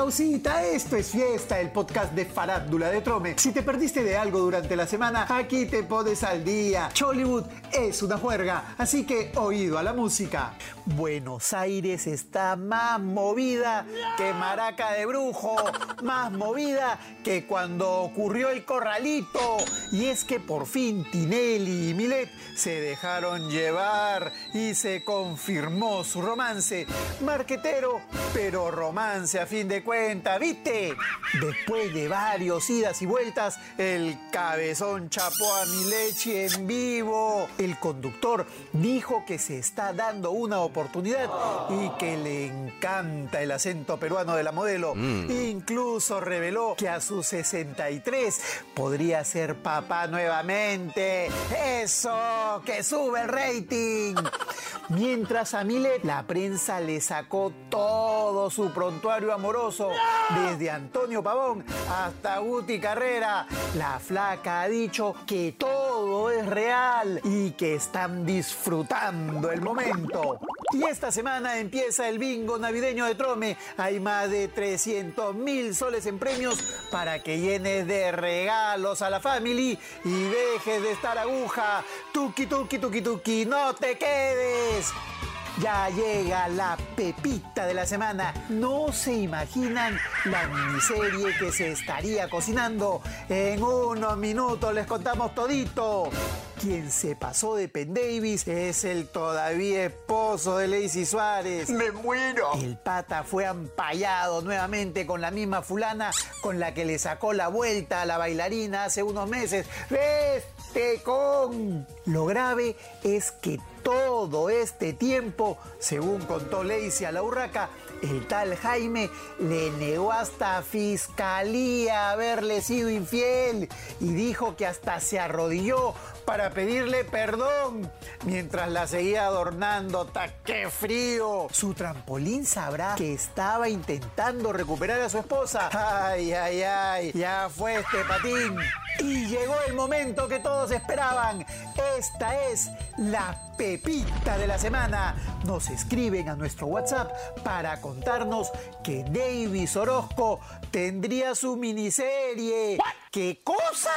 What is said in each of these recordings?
pausita, esto es fiesta, el podcast de Farándula de Trome. Si te perdiste de algo durante la semana, aquí te pones al día. Chollywood es una juerga, así que oído a la música. Buenos Aires está más movida que Maraca de Brujo, más movida que cuando ocurrió el corralito. Y es que por fin Tinelli y Milet se dejaron llevar y se confirmó su romance. Marquetero, pero romance a fin de cuentas, ¿viste? Después de varios idas y vueltas, el cabezón chapó a Milechi en vivo. El conductor dijo que se está dando una oportunidad y que le encanta el acento peruano de la modelo. Incluso reveló que a sus 63 podría ser papá nuevamente. ¡Eso! ¡Que sube el rating! Mientras a Milet la prensa le sacó todo su prontuario amoroso, desde Antonio Pavón hasta Guti Carrera, la flaca ha dicho que todo es real y que están disfrutando el momento. Y esta semana empieza el bingo navideño de Trome. Hay más de 300 mil soles en premios para que llenes de regalos a la family y dejes de estar aguja. Tuki, tuki, tuki, tuki, no te quedes. Ya llega la pepita de la semana. No se imaginan la miniserie que se estaría cocinando. En unos minutos les contamos todito. Quien se pasó de Penn Davis es el todavía esposo de Lacey Suárez. ¡Me muero! El pata fue ampallado nuevamente con la misma fulana con la que le sacó la vuelta a la bailarina hace unos meses. ¡Este con! Lo grave es que todo este tiempo, según contó Lacey a la urraca, el tal Jaime le negó hasta fiscalía haberle sido infiel y dijo que hasta se arrodilló para pedirle perdón mientras la seguía adornando. ¡Ta qué frío! Su trampolín sabrá que estaba intentando recuperar a su esposa. ¡Ay, ay, ay! Ya fue este patín. Y llegó el momento que todos esperaban. Esta es la pepita de la semana. Nos escriben a nuestro WhatsApp para contarnos que Davis Orozco tendría su miniserie. ¿Qué cosa?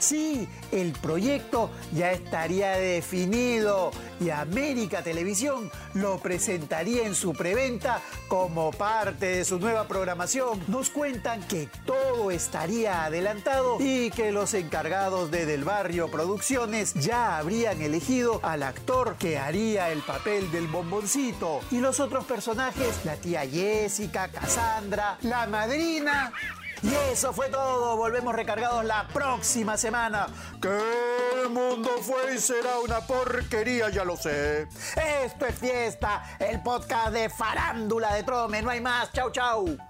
Sí, el proyecto ya estaría definido y América Televisión lo presentaría en su preventa como parte de su nueva programación. Nos cuentan que todo estaría adelantado y que los encargados de Del Barrio Producciones ya habrían elegido al actor que haría el papel del bomboncito. Y los otros personajes, la tía Jessica, Cassandra, la madrina y eso fue todo. Volvemos recargados la próxima semana. Que el mundo fue y será una porquería, ya lo sé. Esto es fiesta, el podcast de farándula de Trome. No hay más. Chau, chau.